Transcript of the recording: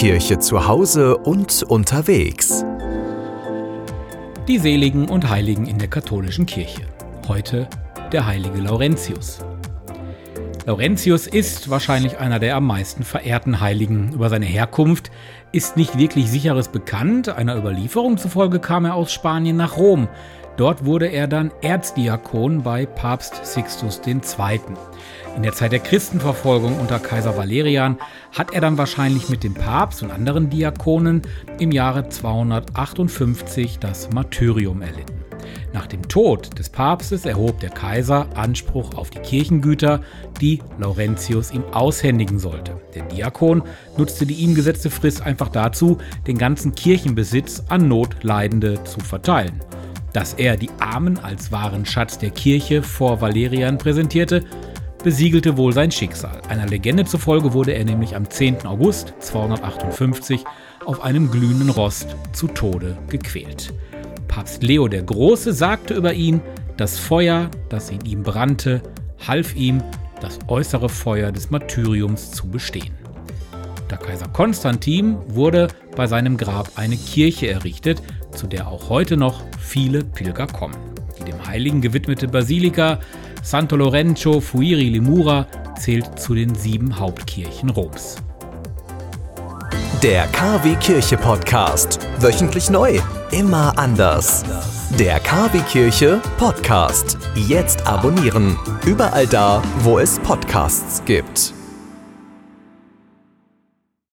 Kirche zu Hause und unterwegs. Die Seligen und Heiligen in der katholischen Kirche. Heute der heilige Laurentius. Laurentius ist wahrscheinlich einer der am meisten verehrten Heiligen. Über seine Herkunft ist nicht wirklich sicheres bekannt. Einer Überlieferung zufolge kam er aus Spanien nach Rom. Dort wurde er dann Erzdiakon bei Papst Sixtus II. In der Zeit der Christenverfolgung unter Kaiser Valerian hat er dann wahrscheinlich mit dem Papst und anderen Diakonen im Jahre 258 das Martyrium erlitten. Nach dem Tod des Papstes erhob der Kaiser Anspruch auf die Kirchengüter, die Laurentius ihm aushändigen sollte. Der Diakon nutzte die ihm gesetzte Frist einfach dazu, den ganzen Kirchenbesitz an Notleidende zu verteilen. Dass er die Armen als wahren Schatz der Kirche vor Valerian präsentierte, besiegelte wohl sein Schicksal. Einer Legende zufolge wurde er nämlich am 10. August 258 auf einem glühenden Rost zu Tode gequält. Papst Leo der Große sagte über ihn, das Feuer, das in ihm brannte, half ihm, das äußere Feuer des Martyriums zu bestehen. Unter Kaiser Konstantin wurde bei seinem Grab eine Kirche errichtet, zu der auch heute noch viele Pilger kommen. Die dem Heiligen gewidmete Basilika Santo Lorenzo Fuiri Limura zählt zu den sieben Hauptkirchen Roms. Der KW Kirche Podcast. Wöchentlich neu. Immer anders. Der KW Kirche Podcast. Jetzt abonnieren. Überall da, wo es Podcasts gibt.